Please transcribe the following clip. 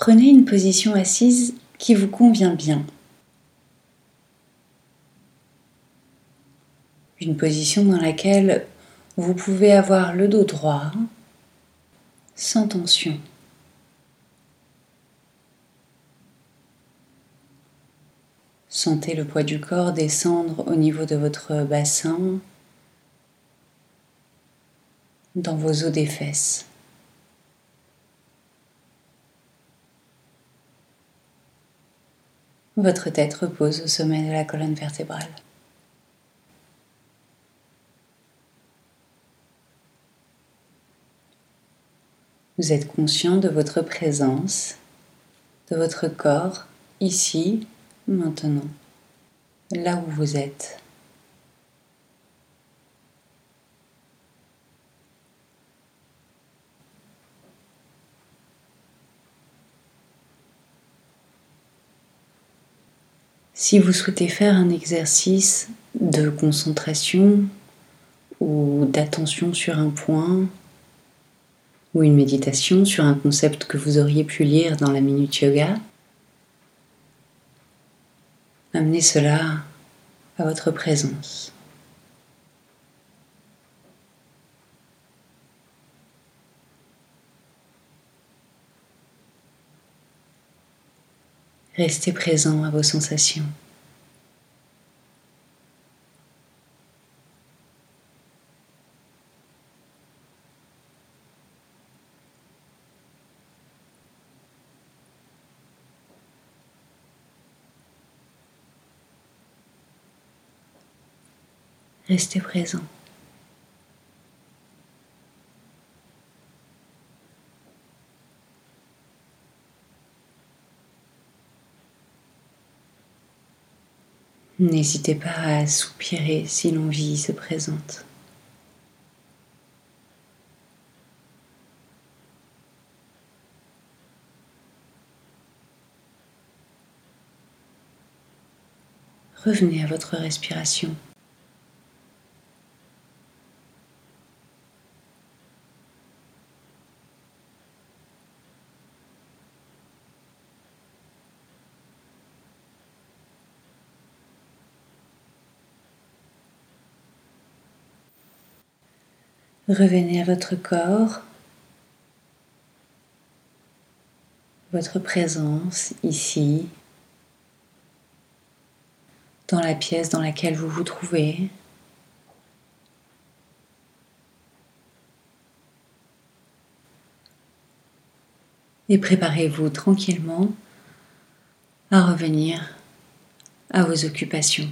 prenez une position assise qui vous convient bien. Une position dans laquelle vous pouvez avoir le dos droit, sans tension. Sentez le poids du corps descendre au niveau de votre bassin, dans vos os des fesses. Votre tête repose au sommet de la colonne vertébrale. Vous êtes conscient de votre présence, de votre corps, ici, maintenant, là où vous êtes. Si vous souhaitez faire un exercice de concentration ou d'attention sur un point, ou une méditation sur un concept que vous auriez pu lire dans la Minute Yoga, amenez cela à votre présence. Restez présent à vos sensations. Restez présent. N'hésitez pas à soupirer si l'envie se présente. Revenez à votre respiration. Revenez à votre corps, votre présence ici, dans la pièce dans laquelle vous vous trouvez. Et préparez-vous tranquillement à revenir à vos occupations.